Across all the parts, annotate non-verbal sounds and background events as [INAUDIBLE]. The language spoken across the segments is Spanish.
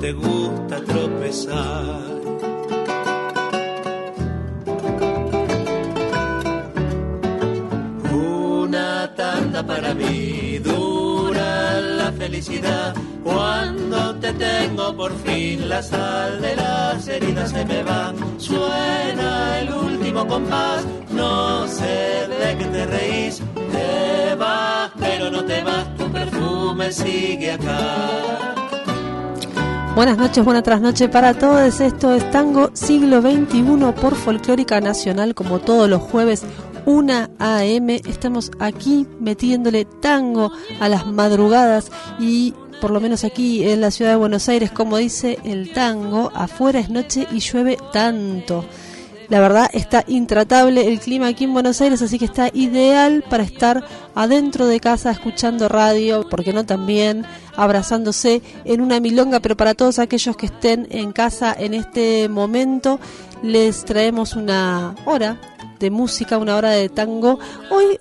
Te gusta tropezar. Una tanda para mí, dura la felicidad, cuando te tengo por fin la sal de las heridas se me va, suena el último compás. No sé de qué te reís, te vas, pero no te vas, tu perfume sigue acá. Buenas noches, buenas trasnoche para todos. Esto es Tango Siglo XXI por Folclórica Nacional, como todos los jueves, 1 AM. Estamos aquí metiéndole tango a las madrugadas y por lo menos aquí en la ciudad de Buenos Aires, como dice el tango, afuera es noche y llueve tanto. La verdad está intratable el clima aquí en Buenos Aires, así que está ideal para estar adentro de casa escuchando radio, porque no también abrazándose en una milonga, pero para todos aquellos que estén en casa en este momento, les traemos una hora de música, una hora de tango. Hoy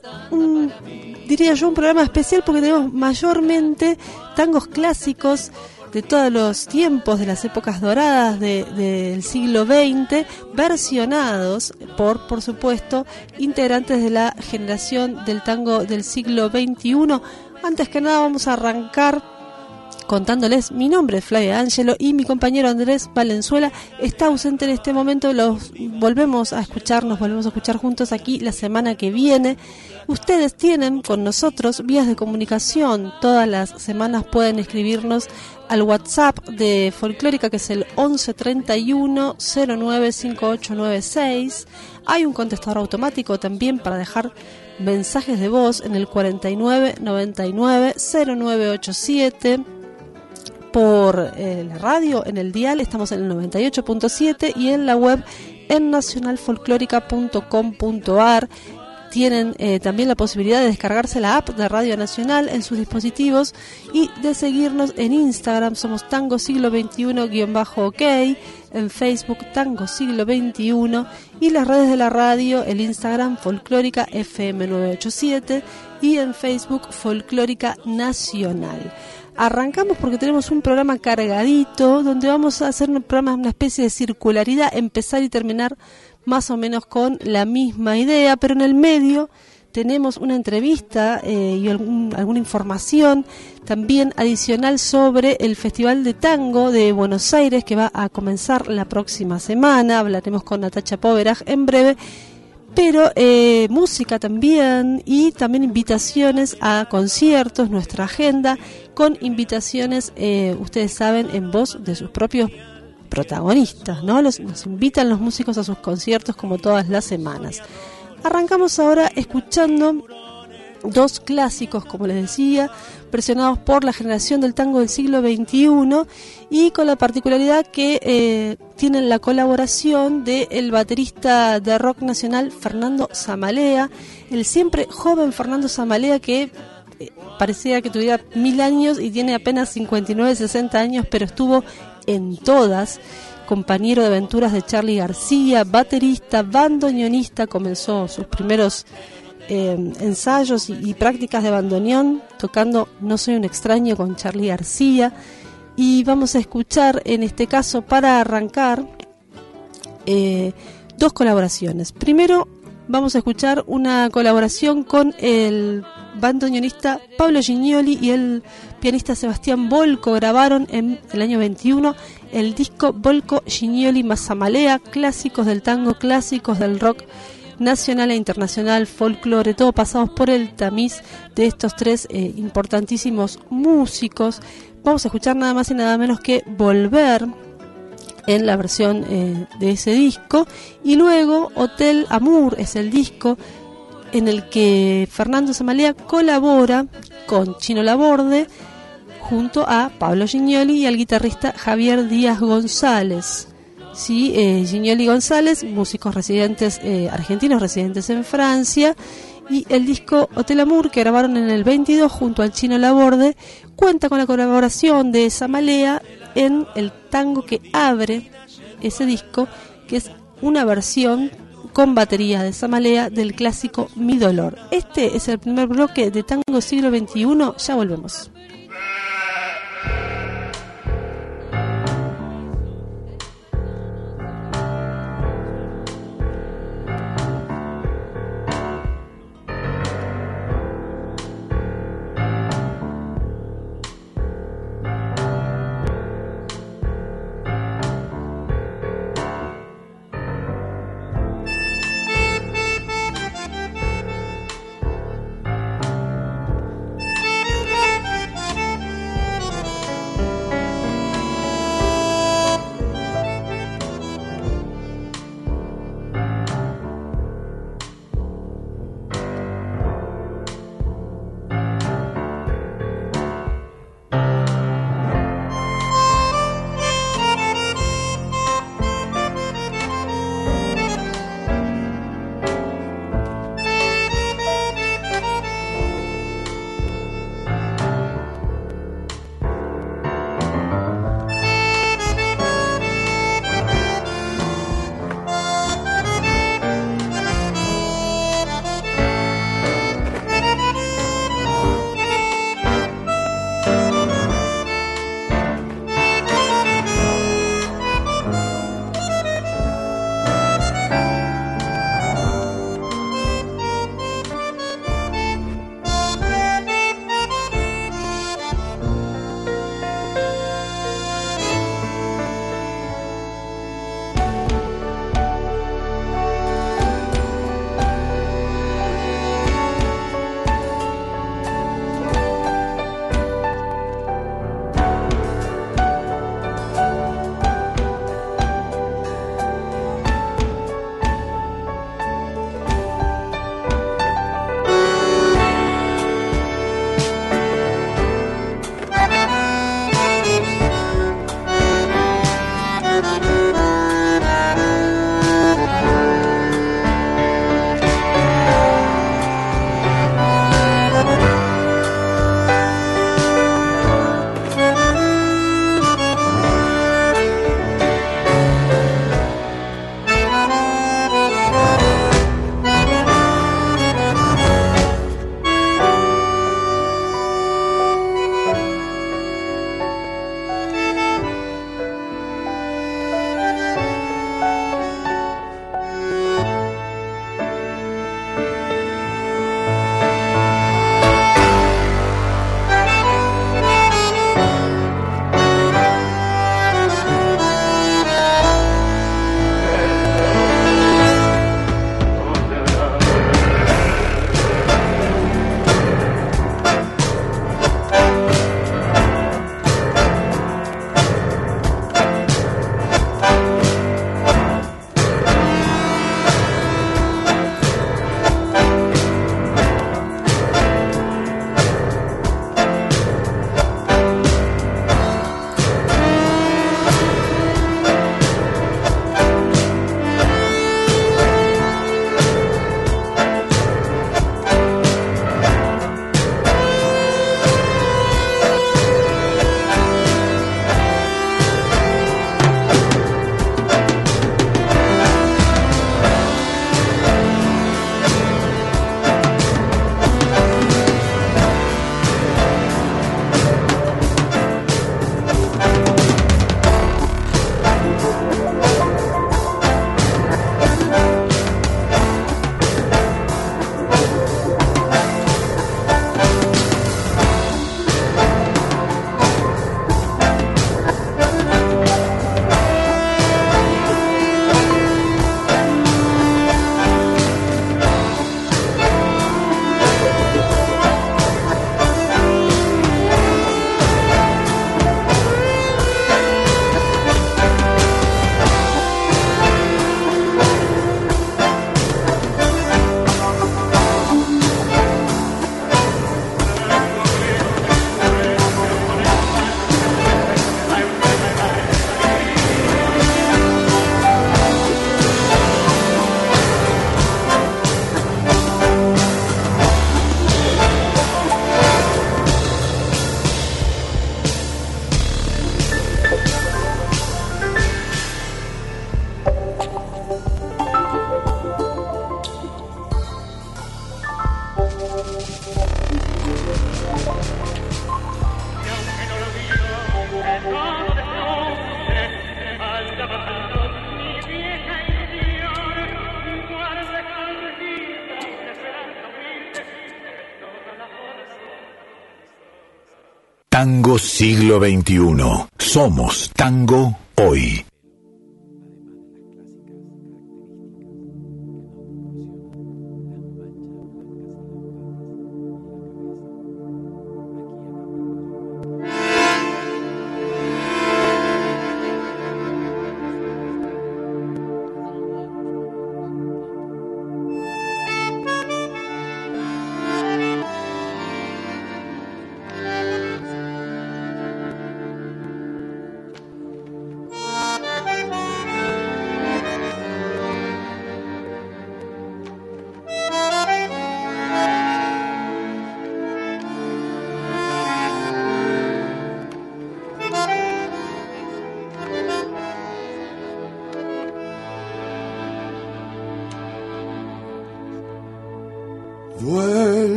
diría yo un programa especial porque tenemos mayormente tangos clásicos de todos los tiempos, de las épocas doradas del siglo XX, versionados por, por supuesto, integrantes de la generación del tango del siglo XXI. Antes que nada vamos a arrancar contándoles mi nombre Flavia Angelo y mi compañero Andrés Valenzuela está ausente en este momento. Los volvemos a escuchar, nos volvemos a escuchar juntos aquí la semana que viene. Ustedes tienen con nosotros vías de comunicación. Todas las semanas pueden escribirnos al WhatsApp de Folclórica que es el 1131 095896. Hay un contestador automático también para dejar mensajes de voz en el 49 99 0987 por eh, la radio en el dial estamos en el 98.7 y en la web en nacionalfolclórica.com.ar tienen eh, también la posibilidad de descargarse la app de Radio Nacional en sus dispositivos y de seguirnos en Instagram. Somos Tango Siglo XXI-OK, en Facebook Tango Siglo XXI y las redes de la radio, el Instagram Folclórica FM987 y en Facebook Folclórica Nacional. Arrancamos porque tenemos un programa cargadito donde vamos a hacer un programa, una especie de circularidad, empezar y terminar más o menos con la misma idea, pero en el medio tenemos una entrevista eh, y alguna información también adicional sobre el Festival de Tango de Buenos Aires que va a comenzar la próxima semana. Hablaremos con Natacha Poveraj en breve. Pero eh, música también y también invitaciones a conciertos, nuestra agenda con invitaciones, eh, ustedes saben, en voz de sus propios protagonistas, ¿no? Los, nos invitan los músicos a sus conciertos como todas las semanas. Arrancamos ahora escuchando dos clásicos, como les decía, presionados por la generación del tango del siglo XXI y con la particularidad que eh, tienen la colaboración del baterista de rock nacional Fernando Zamalea, el siempre joven Fernando Zamalea que eh, parecía que tuviera mil años y tiene apenas 59, 60 años, pero estuvo en todas, compañero de aventuras de Charlie García, baterista, bandoneonista, comenzó sus primeros eh, ensayos y, prácticas de bandoneón tocando No soy un extraño con Charlie García y vamos a escuchar en este caso para arrancar eh, dos colaboraciones. Primero vamos a escuchar una colaboración con el bandoneonista Pablo Gignoli y el pianista Sebastián Volco grabaron en el año 21 el disco Volco Gignoli Mazzamalea, clásicos del tango, clásicos del rock nacional e internacional, folclore, todo pasados por el tamiz de estos tres eh, importantísimos músicos. Vamos a escuchar nada más y nada menos que Volver en la versión eh, de ese disco y luego Hotel Amour es el disco en el que Fernando Samalea colabora con Chino Laborde junto a Pablo Gignoli y al guitarrista Javier Díaz González. Sí, eh, Gignoli González, músicos residentes eh, argentinos residentes en Francia, y el disco Hotel Amour que grabaron en el 22 junto al Chino Laborde cuenta con la colaboración de Samalea en el tango que abre ese disco, que es una versión con batería de Samalea del clásico Mi Dolor. Este es el primer bloque de Tango Siglo XXI, ya volvemos. Siglo XXI. Somos tango hoy.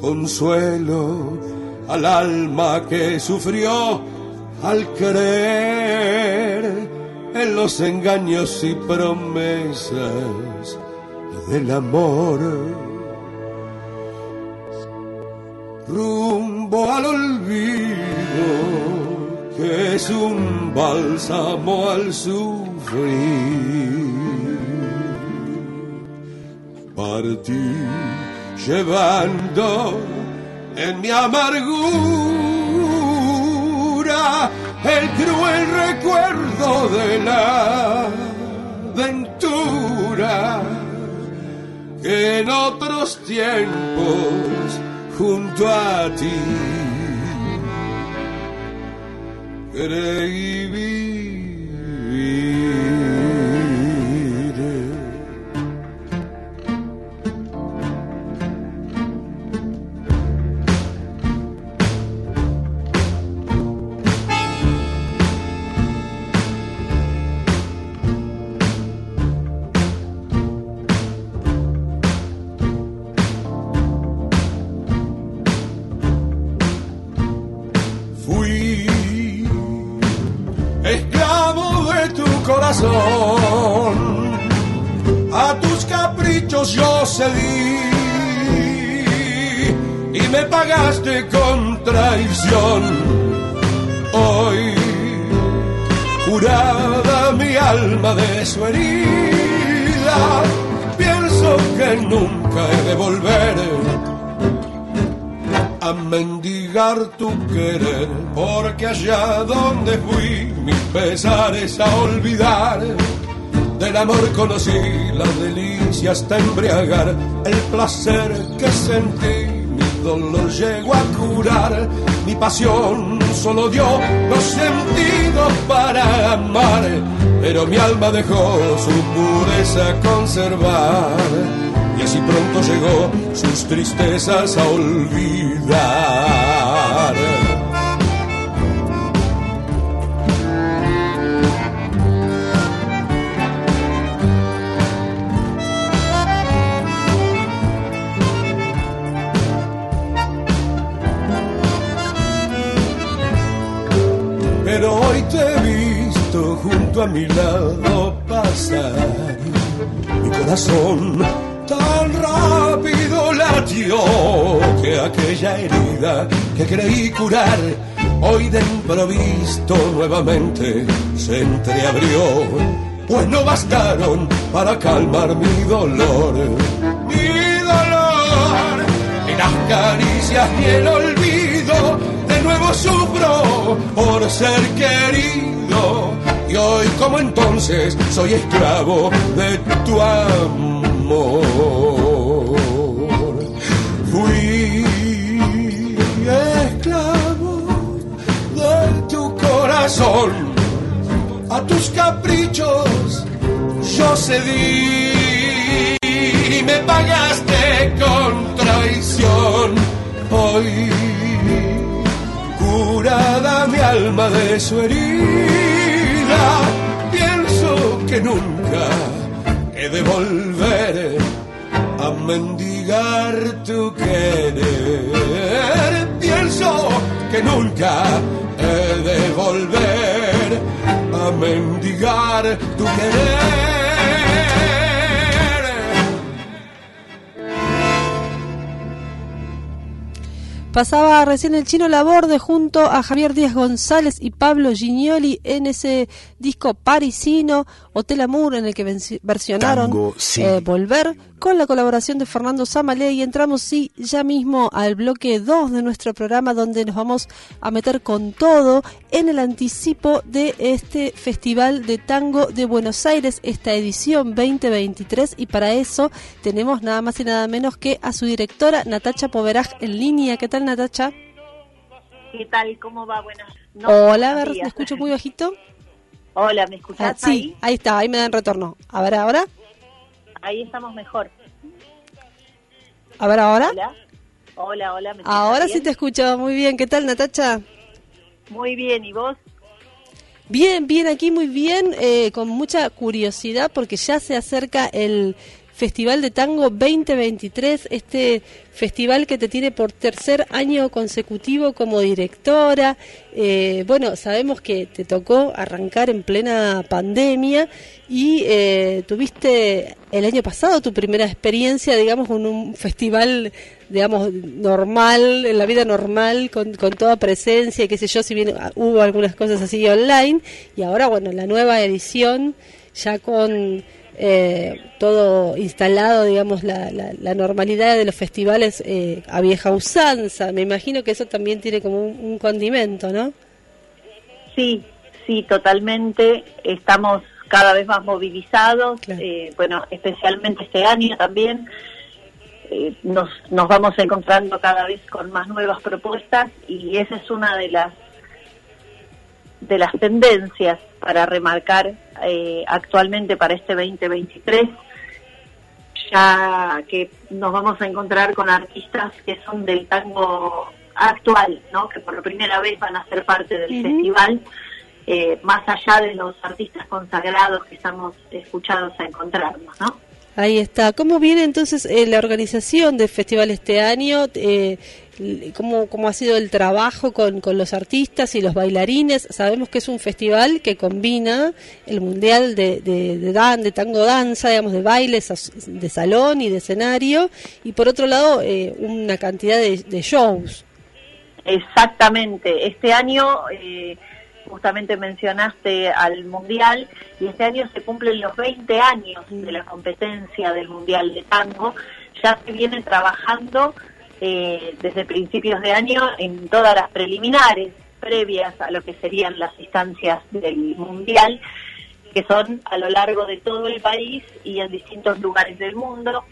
Consuelo al alma que sufrió al creer en los engaños y promesas del amor. Rumbo al olvido, que es un bálsamo al sufrir. Partí llevando en mi amargura el cruel recuerdo de la ventura que en otros tiempos junto a ti creí A cedí y me pagaste con traición. Hoy, curada mi alma de su herida, pienso que nunca he de volver a mendigar tu querer, porque allá donde fui mis pesares a olvidar. Del amor conocí las delicias hasta embriagar, el placer que sentí, mi dolor llegó a curar, mi pasión solo dio los sentidos para amar, pero mi alma dejó su pureza conservar y así pronto llegó sus tristezas a olvidar. Hoy te he visto junto a mi lado pasar, mi corazón tan rápido latió que aquella herida que creí curar hoy de improviso nuevamente se entreabrió, pues no bastaron para calmar mi dolor, mi dolor, y las caricias ni el olvido, sufro por ser querido, y hoy como entonces soy esclavo de tu amor. Fui esclavo de tu corazón, a tus caprichos yo cedí y me pagaste con traición. Hoy, curada mi alma de su herida, pienso que nunca he de volver a mendigar tu querer. que nunca he de volver a mendigar tu querer. Pasaba recién el chino Laborde junto a Javier Díaz González y Pablo Gignoli en ese disco parisino, Hotel Amour, en el que versionaron eh, Volver, con la colaboración de Fernando Samalé. Y entramos, sí, ya mismo al bloque 2 de nuestro programa, donde nos vamos a meter con todo en el anticipo de este Festival de Tango de Buenos Aires, esta edición 2023. Y para eso tenemos nada más y nada menos que a su directora, Natacha Poveraj, en línea. ¿Qué tal, Natacha? ¿Qué tal? ¿Cómo va? Buenas Hola, a ver, ¿me escucho muy bajito? Hola, ¿me escuchas? Ah, sí, ahí? está, ahí me dan retorno. A ver, ahora. Ahí estamos mejor. A ver, ahora. Hola, hola, hola. ahora sí te escucho muy bien. ¿Qué tal, Natacha? Muy bien, ¿y vos? Bien, bien, aquí muy bien, eh, con mucha curiosidad porque ya se acerca el Festival de Tango 2023, este festival que te tiene por tercer año consecutivo como directora. Eh, bueno, sabemos que te tocó arrancar en plena pandemia y eh, tuviste el año pasado tu primera experiencia, digamos, con un festival, digamos, normal, en la vida normal, con, con toda presencia, qué sé yo, si bien hubo algunas cosas así online, y ahora, bueno, la nueva edición ya con eh, todo instalado, digamos, la, la, normalidad de los festivales eh, a vieja usanza. Me imagino que eso también tiene como un, condimento, ¿no? Sí, sí, totalmente. Estamos cada vez más movilizados, eh, bueno, especialmente este año también. Eh, nos, nos vamos encontrando cada vez con más nuevas propuestas y esa es una de las de las tendencias para remarcar eh, actualmente para este 2023, ya que nos vamos a encontrar con artistas que son del tango actual, ¿no? que por primera vez van a ser parte del festival, eh, más allá de los artistas consagrados que estamos escuchados a encontrarnos. ¿no? Ahí está. ¿Cómo viene entonces eh, la organización del festival este año? Eh, ¿cómo, ¿Cómo ha sido el trabajo con, con, los artistas y los bailarines? Sabemos que es un festival que combina el mundial de, de, de, dan, de tango danza, digamos, de bailes de salón y de escenario, y por otro lado eh, una cantidad de, de, shows. Exactamente. Este año... Justamente mencionaste al Mundial y este año se cumplen los 20 años de la competencia del Mundial de Tango. Ya se viene trabajando eh, desde principios de año en todas las preliminares previas a lo que serían las instancias del Mundial, que son a lo largo de todo el país y en distintos lugares del mundo.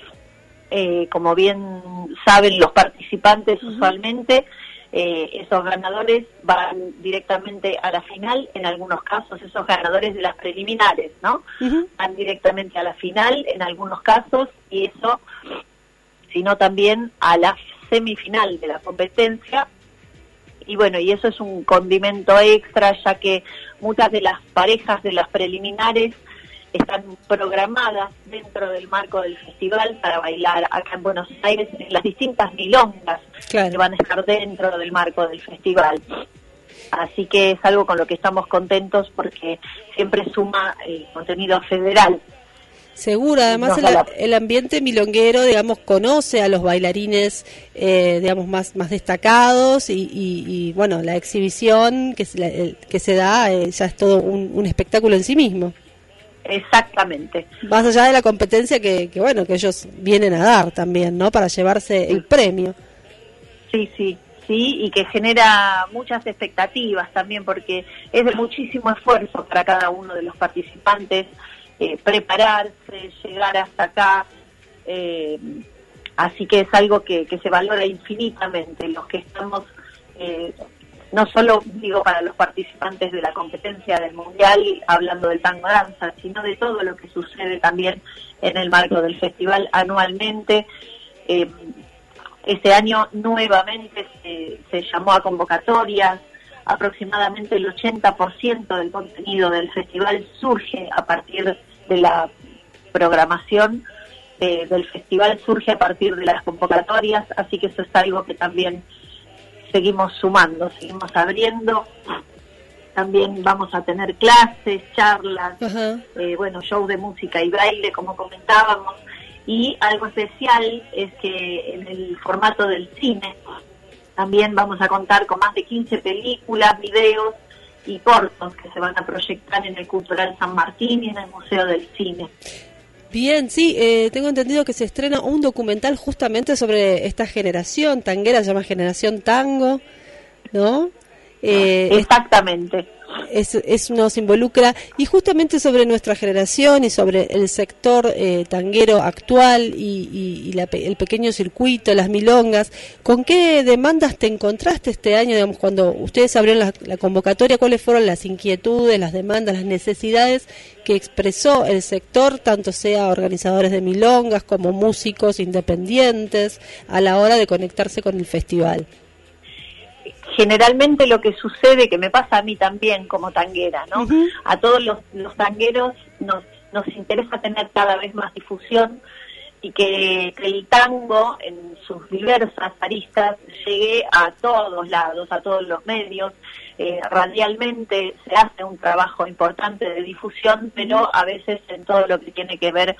Eh, como bien saben los participantes usualmente, eh, esos ganadores van directamente a la final, en algunos casos esos ganadores de las preliminares, ¿no? Van directamente a la final en algunos casos y eso, sino también a la semifinal de la competencia. Y bueno, y eso es un condimento extra, ya que muchas de las parejas de las preliminares están programadas dentro del marco del festival para bailar acá en Buenos Aires en las distintas milongas que van a estar dentro del marco del festival. Así que es algo con lo que estamos contentos porque siempre suma el contenido federal. Seguro, además el, ambiente milonguero, digamos, conoce a los bailarines, eh, digamos, más, más destacados y, bueno, la exhibición que, se, que se da eh, ya es todo un espectáculo en sí mismo. Exactamente. Más allá de la competencia que, que, bueno, que ellos vienen a dar también, ¿no? Para llevarse el premio. Sí, sí, sí, y que genera muchas expectativas también, porque es de muchísimo esfuerzo para cada uno de los participantes eh, prepararse, llegar hasta acá. Eh, así que es algo que, que se valora infinitamente. Los que estamos eh, no solo digo para los participantes de la competencia del mundial hablando del tango danza, sino de todo lo que sucede también en el marco del festival anualmente. Eh, este año nuevamente se, llamó a convocatorias, aproximadamente el 80% del contenido del festival surge a partir de la programación eh, del festival, surge a partir de las convocatorias, así que eso es algo que también seguimos sumando, seguimos abriendo. También vamos a tener clases, charlas, eh, bueno, show de música y baile, como comentábamos. Y algo especial es que en el formato del cine también vamos a contar con más de 15 películas, videos y cortos que se van a proyectar en el Cultural San Martín y en el Museo del Cine. Bien, sí, eh, tengo entendido que se estrena un documental justamente sobre esta generación tanguera, se llama Generación Tango, ¿no? Eh, Exactamente es, nos involucra y justamente sobre nuestra generación y sobre el sector eh, tanguero actual y, el pequeño circuito, las milongas. ¿Con qué demandas te encontraste este año, digamos, cuando ustedes abrieron la, convocatoria? ¿Cuáles fueron las inquietudes, las demandas, las necesidades que expresó el sector, tanto sea organizadores de milongas como músicos independientes, a la hora de conectarse con el festival? Generalmente lo que sucede, que me pasa a mí también como tanguera, ¿no? A todos los, los tangueros nos, nos interesa tener cada vez más difusión y que, el tango en sus diversas aristas llegue a todos lados, a todos los medios. Eh, radialmente se hace un trabajo importante de difusión, pero a veces en todo lo que tiene que ver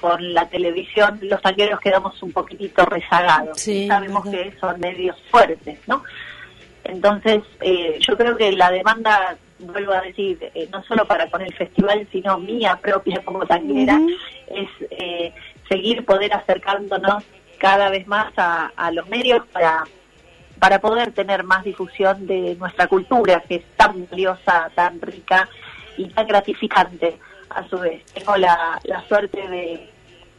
con la televisión, los tangueros quedamos un poquitito rezagados. Sabemos que son medios fuertes, ¿no? Entonces, eh, yo creo que la demanda, vuelvo a decir, eh, no solo para con el festival, sino mía propia como tanguera, es eh, seguir poder acercándonos cada vez más a, los medios para, para poder tener más difusión de nuestra cultura, que es tan valiosa, tan rica y tan gratificante a su vez. Tengo la, la suerte de,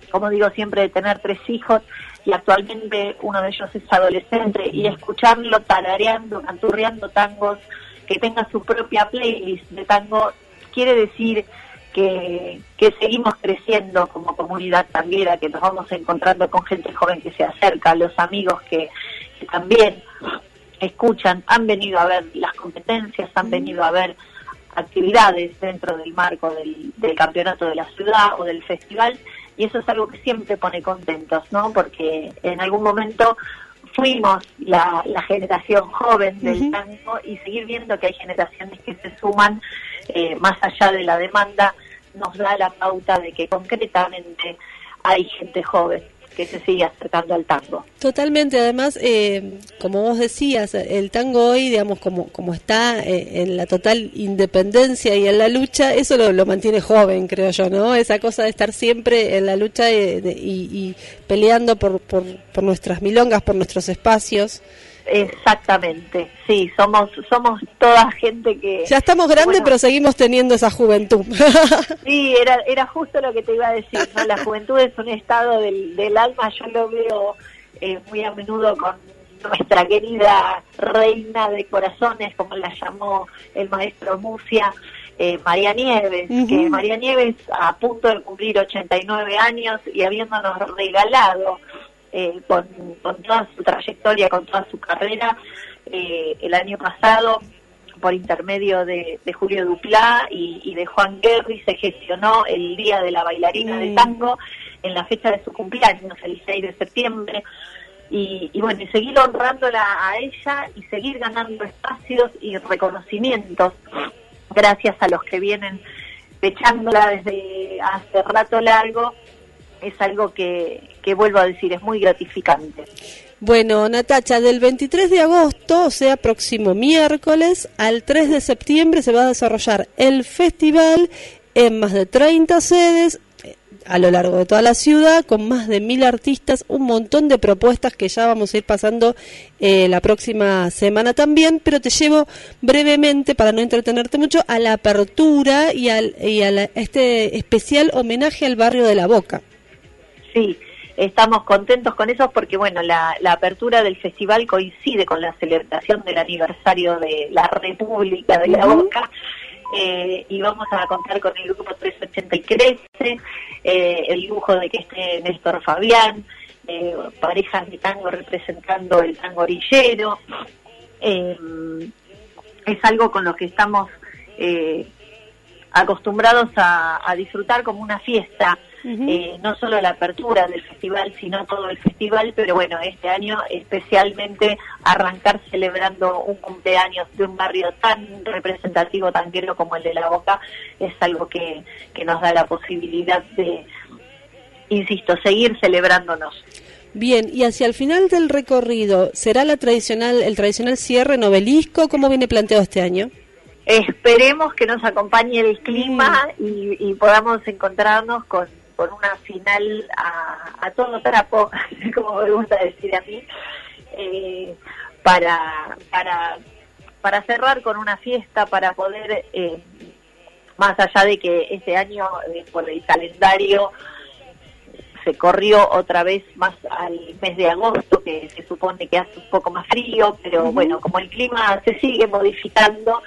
como digo siempre, de tener tres hijos y actualmente uno de ellos es adolescente y escucharlo tarareando, canturreando tangos, que tenga su propia playlist de tango, quiere decir que, que seguimos creciendo como comunidad tanguera, que nos vamos encontrando con gente joven que se acerca, los amigos que, también escuchan, han venido a ver las competencias, han venido a ver actividades dentro del marco del, del campeonato de la ciudad o del festival y eso es algo que siempre pone contentos, ¿no? Porque en algún momento fuimos la, generación joven del tango y seguir viendo que hay generaciones que se suman eh, más allá de la demanda nos da la pauta de que concretamente hay gente joven que se sigue acercando al tango. Totalmente, además, eh, como vos decías, el tango hoy, digamos, como, como está eh, en la total independencia y en la lucha, eso lo, mantiene joven, creo yo, ¿no? Esa cosa de estar siempre en la lucha y, y peleando por, por, por nuestras milongas, por nuestros espacios. Exactamente, sí, somos somos toda gente que... Ya estamos grandes, pero seguimos teniendo esa juventud. [LAUGHS] sí, era, era justo lo que te iba a decir, ¿no? La juventud es un estado del, del alma, yo lo veo eh, muy a menudo con nuestra querida reina de corazones, como la llamó el maestro Mucia, eh, María Nieves, que María Nieves a punto de cumplir 89 años y habiéndonos regalado eh, con, toda su trayectoria, con toda su carrera. Eh, el año pasado, por intermedio de, Julio Duplá y, de Juan Guerri, se gestionó el Día de la Bailarina de Tango en la fecha de su cumpleaños, el 6 de septiembre. Y, bueno, y seguir honrándola a ella y seguir ganando espacios y reconocimientos gracias a los que vienen echándola desde hace rato largo es algo que, vuelvo a decir, es muy gratificante. Bueno, Natacha, del 23 de agosto, o sea, próximo miércoles, al 3 de septiembre se va a desarrollar el festival en más de 30 sedes eh, a lo largo de toda la ciudad, con más de mil artistas, un montón de propuestas que ya vamos a ir pasando eh, la próxima semana también, pero te llevo brevemente, para no entretenerte mucho, a la apertura y, al, y a este especial homenaje al barrio de la Boca. Sí, estamos contentos con eso porque, bueno, la, apertura del festival coincide con la celebración del aniversario de la República de la Boca. Eh, y vamos a contar con el grupo 380 y Crece, eh, el lujo de que esté Néstor Fabián, eh, parejas de tango representando el tango orillero. es algo con lo que estamos acostumbrados a, disfrutar como una fiesta, eh, no solo la apertura del festival, sino todo el festival, pero bueno, este año especialmente arrancar celebrando un cumpleaños de un barrio tan representativo, tan querido como el de La Boca, es algo que, que nos da la posibilidad de, insisto, seguir celebrándonos. Bien, y hacia el final del recorrido, ¿será la tradicional, el tradicional cierre novelisco? ¿Cómo viene planteado este año? Esperemos que nos acompañe el clima mm. y, podamos encontrarnos con, una final a, todo trapo, [LAUGHS] como me gusta decir a mí, eh, para, para, para cerrar con una fiesta, para poder, eh, más allá de que este año eh, por el calendario se corrió otra vez más al mes de agosto, que se supone que hace un poco más frío, pero bueno, como el clima se sigue modificando.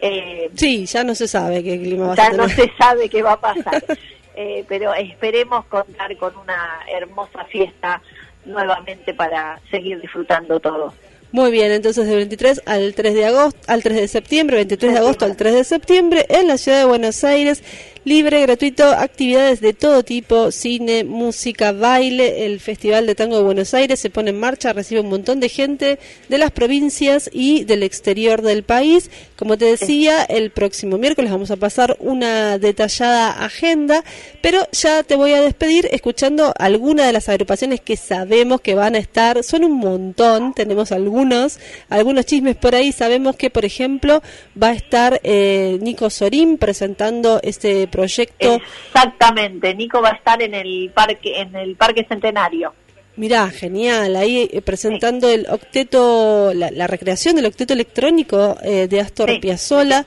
Eh, sí, ya no se sabe qué clima va a Ya no se sabe qué va a pasar, [LAUGHS] eh, pero esperemos contar con una hermosa fiesta nuevamente para seguir disfrutando todos. Muy bien, entonces del 23 al 3 de agosto, al 3 de septiembre, 23 de agosto al 3 de septiembre en la ciudad de Buenos Aires libre, gratuito, actividades de todo tipo, cine, música, baile, el Festival de Tango de Buenos Aires se pone en marcha, recibe un montón de gente de las provincias y del exterior del país. Como te decía, el próximo miércoles vamos a pasar una detallada agenda, pero ya te voy a despedir escuchando algunas de las agrupaciones que sabemos que van a estar, son un montón, tenemos algunos, algunos chismes por ahí, sabemos que por ejemplo va a estar eh, Nico Sorín presentando este proyecto. Exactamente, Nico va a estar en el parque, en el Parque Centenario. Mirá, genial, ahí eh, presentando el octeto, la, recreación del octeto electrónico eh, de Astor Piazzolla,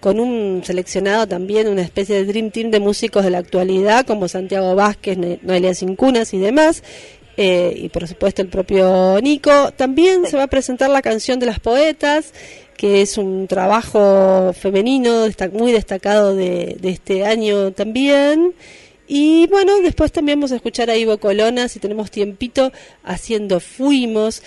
con un seleccionado también, una especie de Dream Team de músicos de la actualidad, como Santiago Vázquez, Noelia Cincunas y demás, eh, y por supuesto el propio Nico. También se va a presentar la canción de las poetas, que es un trabajo femenino muy destacado de, este año también. Y bueno, después también vamos a escuchar a Ivo Colona, si tenemos tiempito, haciendo Fuimos.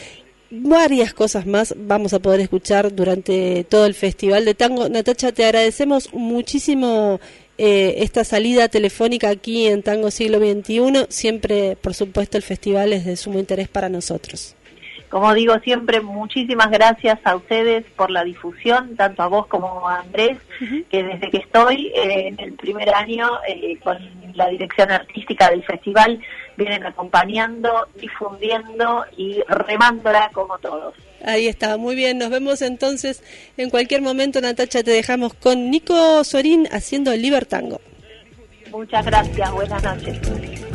Varias cosas más vamos a poder escuchar durante todo el Festival de Tango. Natacha, te agradecemos muchísimo eh, esta salida telefónica aquí en Tango Siglo XXI. Siempre, por supuesto, el festival es de sumo interés para nosotros. Como digo siempre, muchísimas gracias a ustedes por la difusión, tanto a vos como a Andrés, que desde que estoy eh, en el primer año eh, con la dirección artística del festival, vienen acompañando, difundiendo y remándola como todos. Ahí está, muy bien. Nos vemos entonces en cualquier momento, Natacha. Te dejamos con Nico Sorín haciendo el Libertango. Muchas gracias, buenas noches.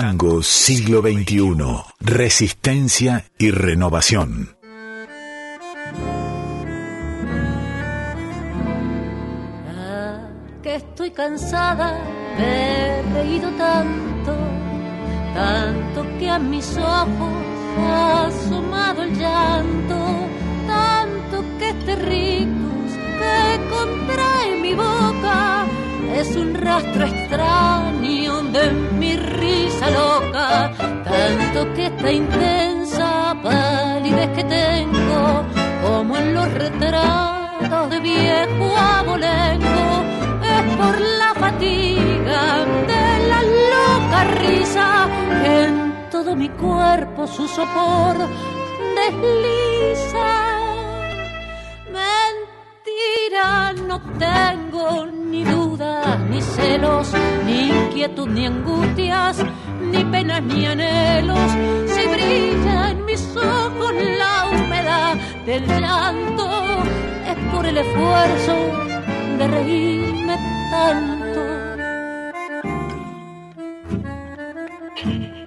Tango siglo XXI. Resistencia y renovación. Que estoy cansada de reído tanto, tanto que a mis ojos ha asomado el llanto, tanto que este rictus que contrae mi boca es un rastro extraño de mi risa loca, tanto que esta intensa palidez que tengo, como en los retratos de viejo abolengo, es por la fatiga de la loca risa en todo mi cuerpo su sopor desliza no tengo ni dudas, ni celos, ni inquietud, ni angustias, ni penas, ni anhelos. Si brilla en mis ojos la humedad del llanto, es por el esfuerzo de reírme tanto. [LAUGHS]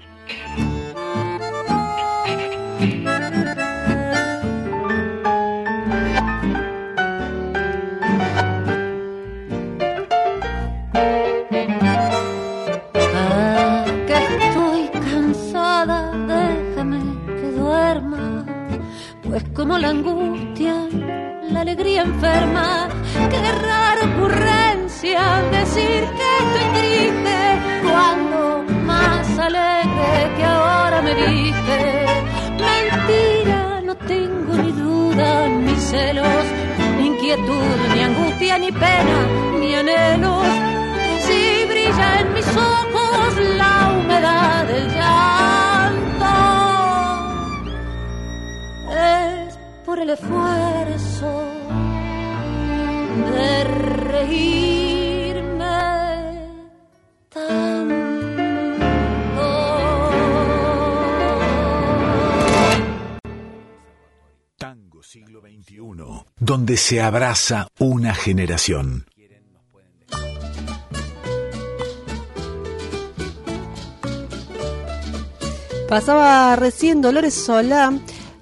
se abraza una generación. Pasaba recién Dolores Solá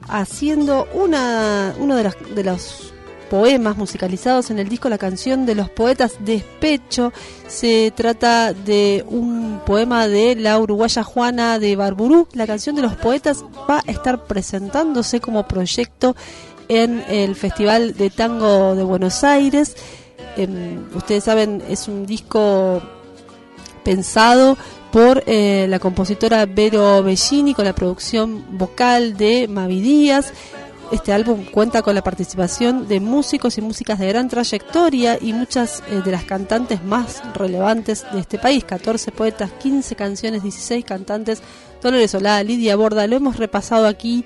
haciendo una, uno de los, de los poemas musicalizados en el disco La canción de los poetas Despecho. Se trata de un poema de la uruguaya Juana de Barburú. La canción de los poetas va a estar presentándose como proyecto en el Festival de Tango de Buenos Aires. Em, ustedes saben, es un disco pensado por eh, la compositora Vero Bellini con la producción vocal de Mavi Díaz. Este álbum cuenta con la participación de músicos y músicas de gran trayectoria y muchas eh, de las cantantes más relevantes de este país. 14 poetas, 15 canciones, 16 cantantes. Dolores Solá, Lidia Borda, lo hemos repasado aquí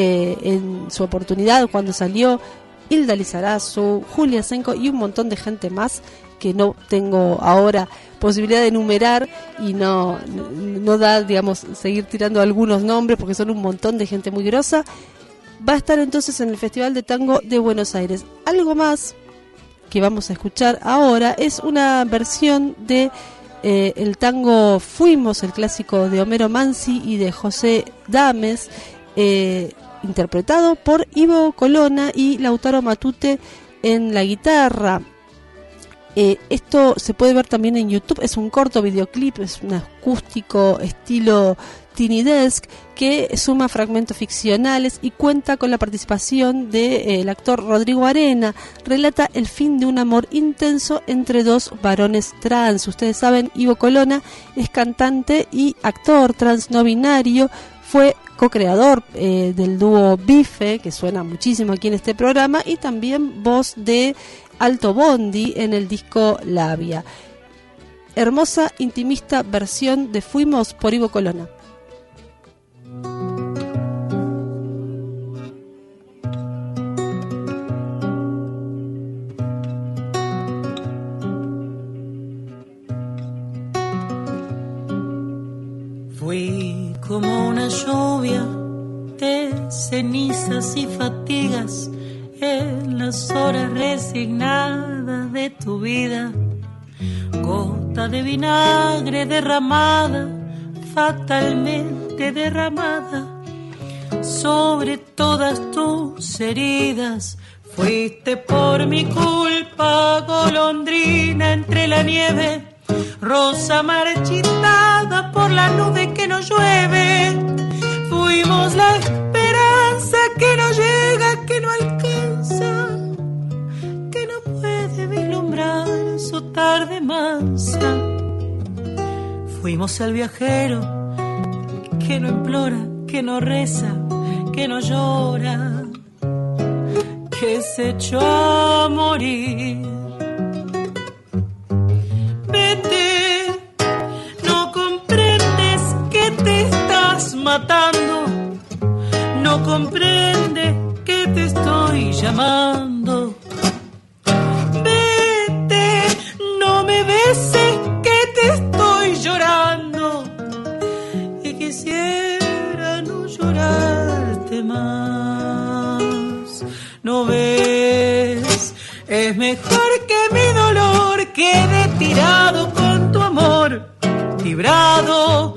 eh, en su oportunidad cuando salió. Hilda Lizarazu, Julia Senko y un montón de gente más que no tengo ahora posibilidad de enumerar y no, no da, digamos, seguir tirando algunos nombres porque son un montón de gente muy grosa. Va a estar entonces en el Festival de Tango de Buenos Aires. Algo más que vamos a escuchar ahora es una versión de eh, el tango Fuimos, el clásico de Homero Mansi y de José Dames, eh, interpretado por Ivo Colona y Lautaro Matute en la guitarra. Eh, esto se puede ver también en YouTube, es un corto videoclip, es un acústico estilo Tiny Desk que suma fragmentos ficcionales y cuenta con la participación del actor Rodrigo Arena. Relata el fin de un amor intenso entre dos varones trans. Ustedes saben, Ivo Colona es cantante y actor trans no binario. Fue co-creador eh, del dúo Bife, que suena muchísimo aquí en este programa, y también voz de Alto Bondi en el disco Labia. Hermosa, intimista versión de Fuimos por Ivo Colona. Como una lluvia de cenizas y fatigas en las horas resignadas de tu vida. Gota de vinagre derramada, fatalmente derramada sobre todas tus heridas. Fuiste por mi culpa, golondrina entre la nieve, rosa marchitada por la nube que no llueve. Fuimos la esperanza que no llega, que no alcanza, que no puede vislumbrar su tarde mansa. Fuimos el viajero que no implora, que no reza, que no llora, que se echó a morir. Matando, no comprende que te estoy llamando. Vete, no me beses que te estoy llorando y quisiera no llorarte más. No ves, es mejor que mi dolor quede tirado con tu amor, librado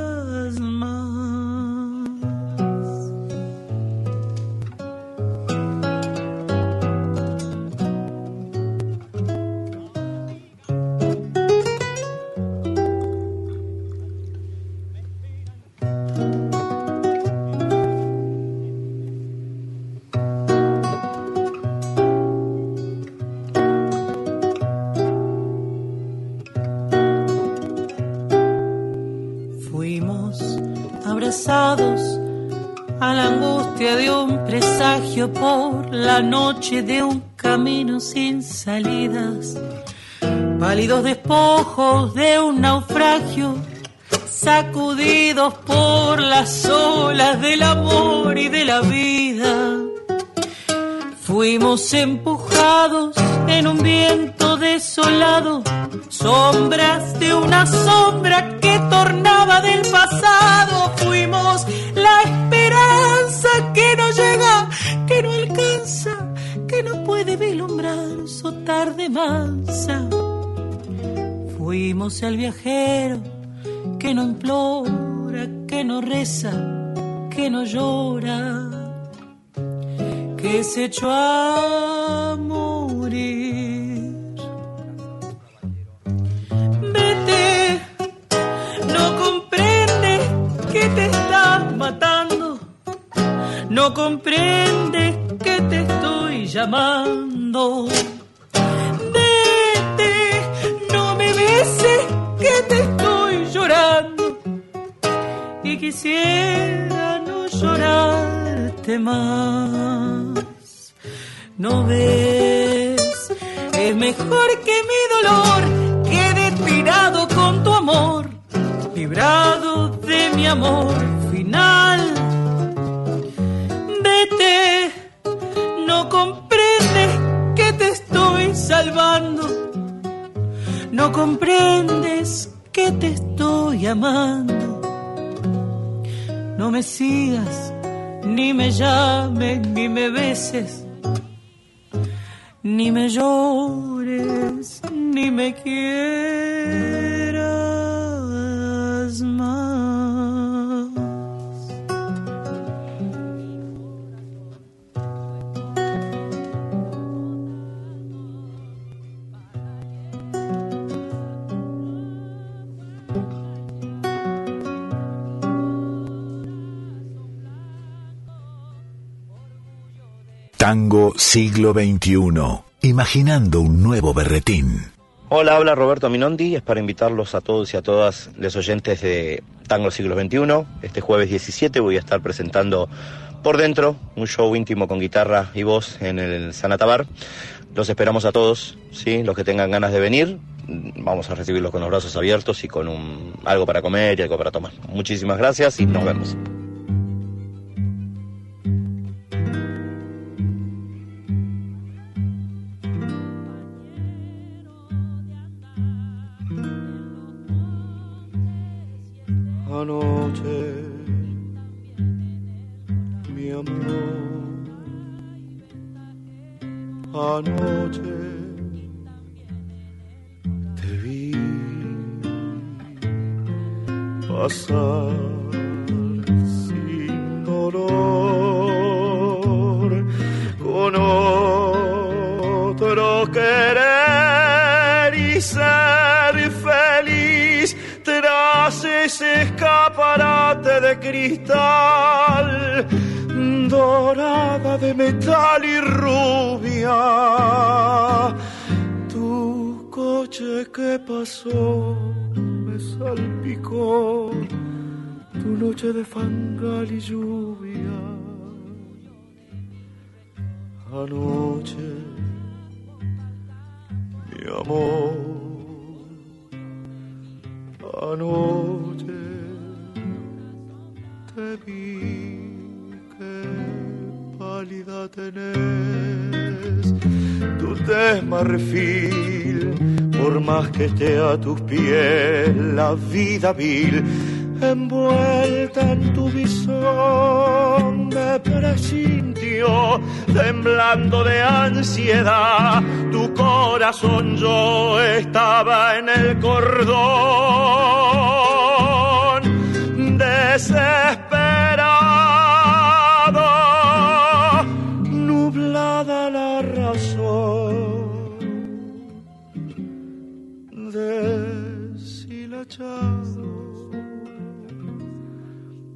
noche de un camino sin salidas. Pálidos despojos de un naufragio, sacudidos por las olas del amor y de la vida. Fuimos empujados en un viento desolado, sombras de una sombra que tornaba del pasado. Fuimos la esperanza que no llega, que no alcanza, no puede vislumbrar su tarde mansa. Fuimos el viajero que no implora, que no reza, que no llora que se echó a morir. Vete, no comprende que te estás matando, no comprende que te estoy llamando. Vete, no me beses que te estoy llorando y quisiera no llorarte más. No ves, es mejor que mi dolor quede tirado con tu amor, librado de mi amor final. Vete, no comprendes que te estoy amando. No me sigas, ni me llames, ni me beses, ni me llores, ni me quieras Tango siglo XXI. Imaginando un nuevo berretín. Hola, habla Roberto Minondi es para invitarlos a todos y a todas los oyentes de Tango Siglo XXI. Este jueves 17 voy a estar presentando por dentro un show íntimo con guitarra y voz en el Sanatabar. Los esperamos a todos, ¿sí? los que tengan ganas de venir. Vamos a recibirlos con los brazos abiertos y con algo para comer y algo para tomar. Muchísimas gracias y nos vemos. Anoche, mi amor, anoche te vi pasar sin dolor con otro querer y ser escaparate de cristal dorada de metal y rubia. Tu coche que pasó me salpicó. Tu noche de fangal y lluvia. Anoche, mi amor, anoche tu tez marfil, por más que esté a tus pies la vida vil envuelta en tu visón me presintió, temblando de ansiedad, tu corazón yo estaba en el cordón, desesperado, deshilachado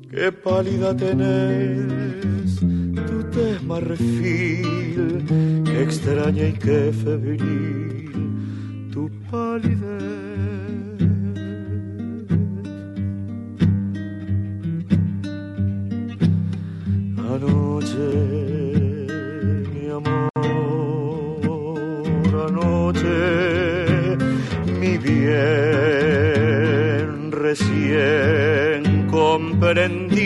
qué pálida tenés, tu tez marfil, extraña y qué febril, tu palidez. Recién comprendí.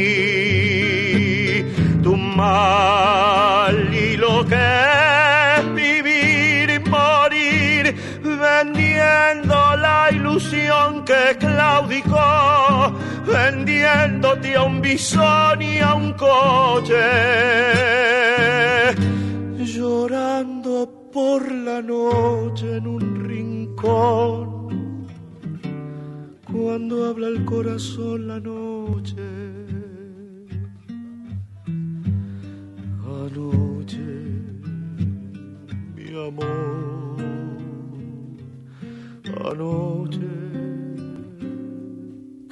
Tu mal y lo que es vivir y morir vendiendo la ilusión que claudicó, vendiéndote a un bisón y a un coche, llorando por la noche en un rincón cuando habla el corazón la noche. Anoche, mi amor, anoche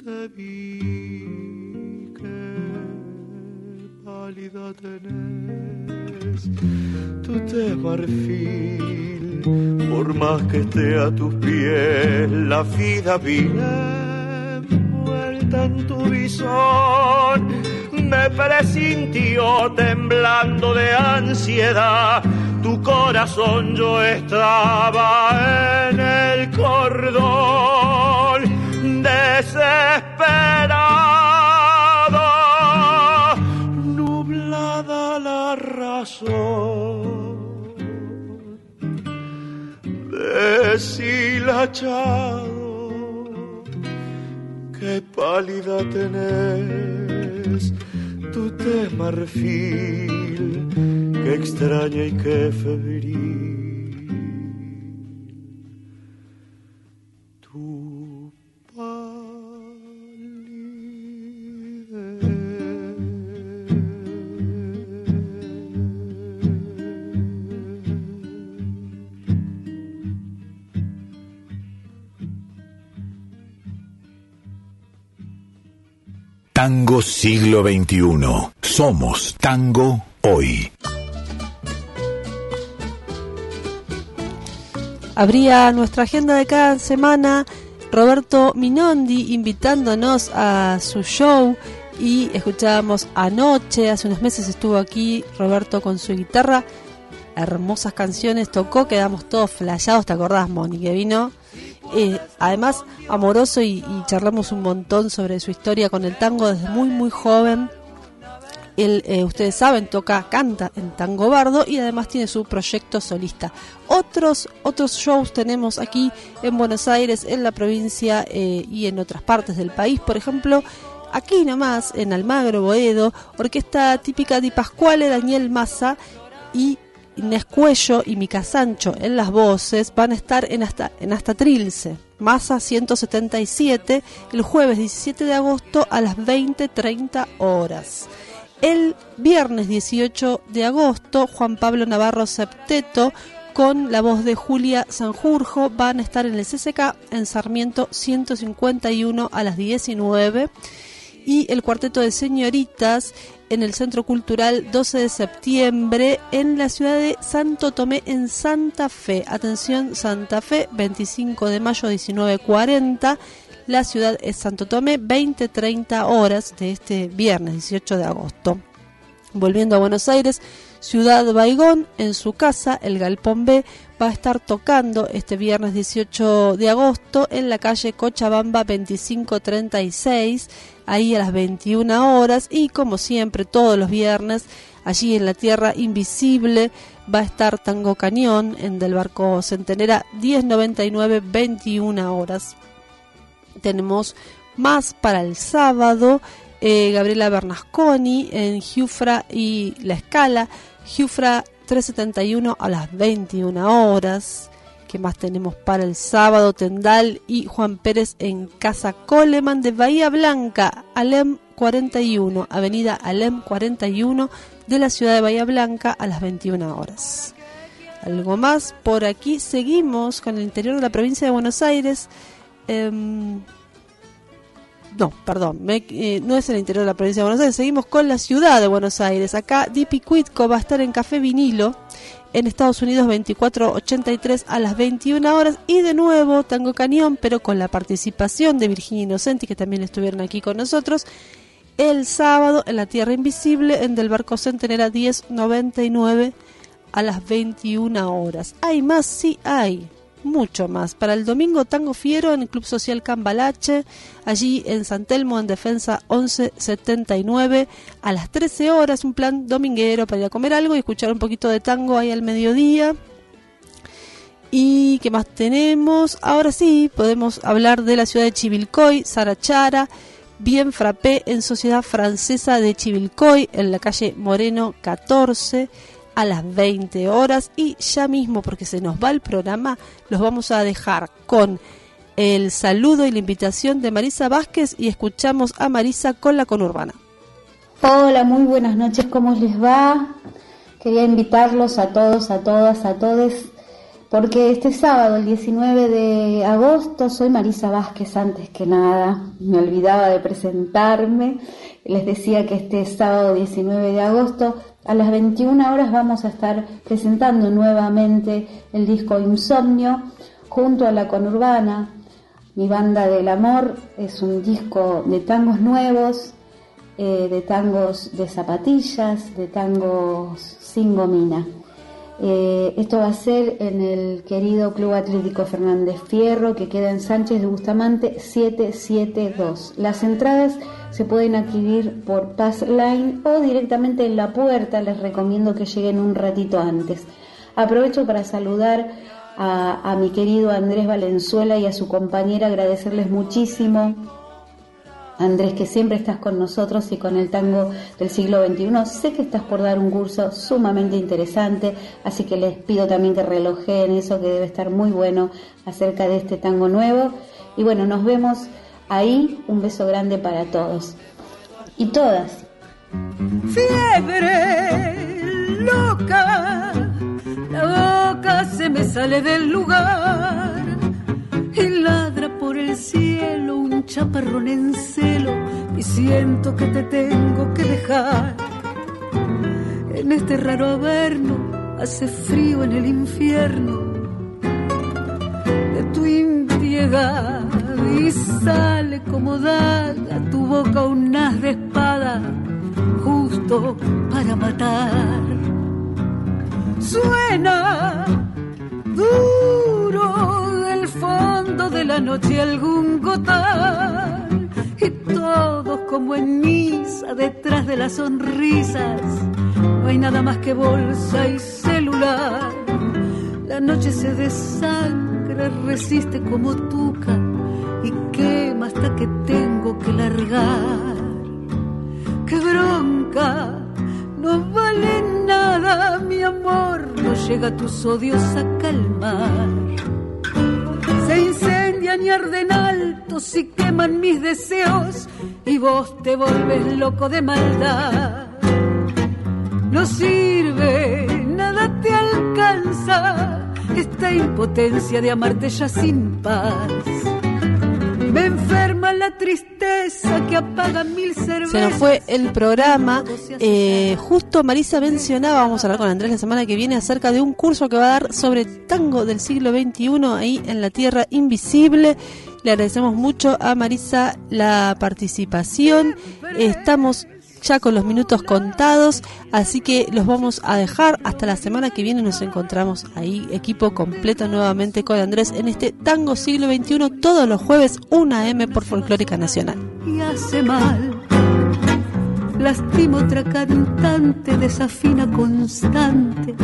te vi, qué pálida tenés, tu te marfil por más que esté a tus pies, la vida viene en tu visón. Me presintió temblando de ansiedad, tu corazón yo estaba en el cordón, extraña y qué febril. Tu Tango siglo XXI. Somos tango hoy. Abría nuestra agenda de cada semana Roberto Minondi invitándonos a su show y escuchábamos anoche, hace unos meses estuvo aquí Roberto con su guitarra, hermosas canciones tocó, quedamos todos flashados, ¿te acordás Moni que vino? Eh, además amoroso y charlamos un montón sobre su historia con el tango desde muy muy joven. Él, eh, ustedes saben, toca, canta en Tango Bardo y además tiene su proyecto solista. Otros, otros shows tenemos aquí en Buenos Aires, en la provincia eh, y en otras partes del país. Por ejemplo, aquí nomás, en Almagro, Boedo, orquesta típica de Pascuale, Daniel Massa y Inés Cuello y Mica Sancho en las voces van a estar en hasta, en hasta Trilce, Massa 177, el jueves 17 de agosto a las 20.30 horas. El viernes 18 de agosto, Juan Pablo Navarro Septeto con la voz de Julia Sanjurjo van a estar en el CCK en Sarmiento 151 a las 19 y el cuarteto de señoritas en el Centro Cultural 12 de septiembre en la ciudad de Santo Tomé en Santa Fe. Atención Santa Fe, 25 de mayo 1940. La ciudad es Santo Tomé, 20-30 horas de este viernes 18 de agosto. Volviendo a Buenos Aires, Ciudad Baigón, en su casa, el Galpón B, va a estar tocando este viernes 18 de agosto en la calle Cochabamba 2536, ahí a las 21 horas y como siempre todos los viernes, allí en la Tierra Invisible va a estar Tango Cañón en del barco Centenera 1099 21 horas. Tenemos más para el sábado eh, Gabriela Bernasconi en Giufra y La Escala, Giufra 371 a las 21 horas. ¿Qué más tenemos para el sábado? Tendal y Juan Pérez en Casa Coleman de Bahía Blanca, Alem 41, Avenida Alem 41 de la ciudad de Bahía Blanca a las 21 horas. Algo más, por aquí seguimos con el interior de la provincia de Buenos Aires. Em, no, perdón, eh, no es el interior de la provincia de Buenos Aires, seguimos con la ciudad de Buenos Aires. Acá Dipi Cuitco va a estar en Café Vinilo en Estados Unidos 2483 a las 21 horas y de nuevo Tango Cañón, pero con la participación de Virginia Inocenti que también estuvieron aquí con nosotros el sábado en la Tierra Invisible en Del Barco Centenera 1099 a las 21 horas. ¿Hay más? Sí, hay mucho más. Para el domingo Tango Fiero en el Club Social Cambalache, allí en San Telmo en Defensa 1179 a las 13 horas, un plan dominguero para ir a comer algo y escuchar un poquito de tango ahí al mediodía. ¿Y qué más tenemos? Ahora sí, podemos hablar de la ciudad de Chivilcoy, Sarachara, bien frappé en Sociedad Francesa de Chivilcoy, en la calle Moreno 14 a las 20 horas y ya mismo porque se nos va el programa los vamos a dejar con el saludo y la invitación de Marisa Vázquez y escuchamos a Marisa con la conurbana. Hola, muy buenas noches, ¿cómo les va? Quería invitarlos a todos, a todas, a todos, porque este sábado, el 19 de agosto, soy Marisa Vázquez antes que nada, me olvidaba de presentarme, les decía que este sábado 19 de agosto a las 21 horas vamos a estar presentando nuevamente el disco Insomnio junto a la Conurbana. Mi banda del amor es un disco de tangos nuevos, eh, de tangos de zapatillas, de tangos sin gomina. Eh, esto va a ser en el querido Club Atlético Fernández Fierro que queda en Sánchez de Bustamante 772. Las entradas se pueden adquirir por Pass Line o directamente en la puerta. Les recomiendo que lleguen un ratito antes. Aprovecho para saludar a, a mi querido Andrés Valenzuela y a su compañera, agradecerles muchísimo Andrés, que siempre estás con nosotros y con el tango del siglo XXI. Sé que estás por dar un curso sumamente interesante, así que les pido también que relojeen eso que debe estar muy bueno acerca de este tango nuevo. Y bueno, nos vemos Ahí un beso grande para todos y todas. Fiebre loca, la boca se me sale del lugar y ladra por el cielo un chaparrón en celo y siento que te tengo que dejar. En este raro averno hace frío en el infierno de tu impiedad y sale como daga tu boca un haz de espada justo para matar. Suena duro fondo de la noche algún gotán y todos como en misa detrás de las sonrisas. No hay nada más que bolsa y celular. La noche se desangra, resiste como tuca y quema hasta que tengo que largar. ¡Qué bronca! No vale nada, mi amor, no llega tus odios a calmar. Se incendian y arden altos y queman mis deseos y vos te volves loco de maldad. No sirve, nada te alcanza, esta impotencia de amarte ya sin paz. La tristeza que apaga mil cervezas. Se nos fue el programa. Eh, justo Marisa mencionaba, vamos a hablar con Andrés la semana que viene acerca de un curso que va a dar sobre tango del siglo XXI ahí en la Tierra Invisible. Le agradecemos mucho a Marisa la participación. Estamos ya con los minutos contados, así que los vamos a dejar hasta la semana que viene. Nos encontramos ahí, equipo completo nuevamente con Andrés en este Tango Siglo XXI, todos los jueves, 1 M por Folclórica Nacional. Y hace mal, lastimo otra cantante, desafina constante,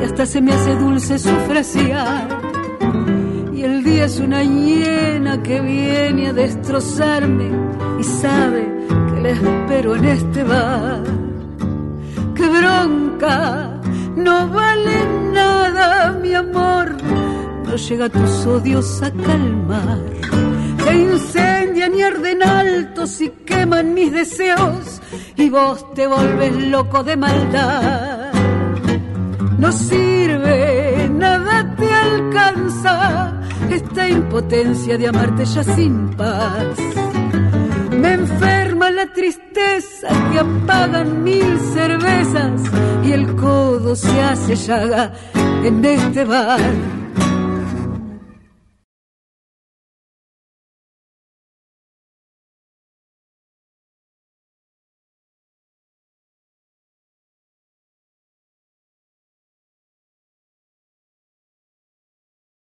y hasta se me hace dulce su frasear. Y el día es una hiena que viene a destrozarme y sabe que le espero en este bar. ¡Qué bronca! No vale nada, mi amor. No llega tus odios a calmar. Se incendian y arden altos y queman mis deseos. Y vos te volves loco de maldad. No sirve, nada te alcanza. Esta impotencia de amarte ya sin paz. Me enferma la tristeza que apagan mil cervezas y el codo se hace llaga en este bar.